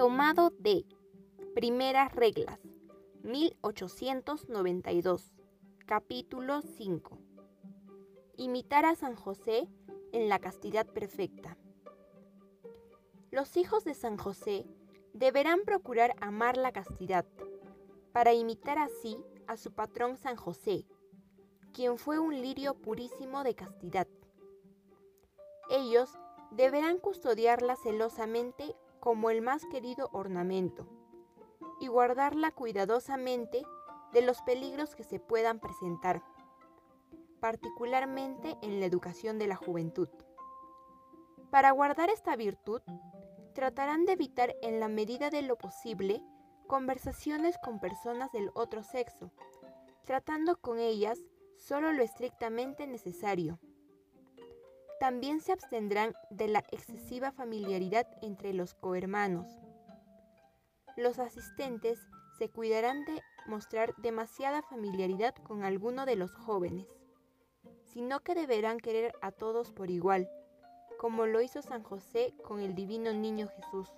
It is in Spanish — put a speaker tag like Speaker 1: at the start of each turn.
Speaker 1: Tomado de Primeras Reglas, 1892, capítulo 5. Imitar a San José en la castidad perfecta. Los hijos de San José deberán procurar amar la castidad, para imitar así a su patrón San José, quien fue un lirio purísimo de castidad. Ellos deberán custodiarla celosamente como el más querido ornamento y guardarla cuidadosamente de los peligros que se puedan presentar, particularmente en la educación de la juventud. Para guardar esta virtud, tratarán de evitar en la medida de lo posible conversaciones con personas del otro sexo, tratando con ellas solo lo estrictamente necesario también se abstendrán de la excesiva familiaridad entre los cohermanos. Los asistentes se cuidarán de mostrar demasiada familiaridad con alguno de los jóvenes, sino que deberán querer a todos por igual, como lo hizo San José con el divino niño Jesús.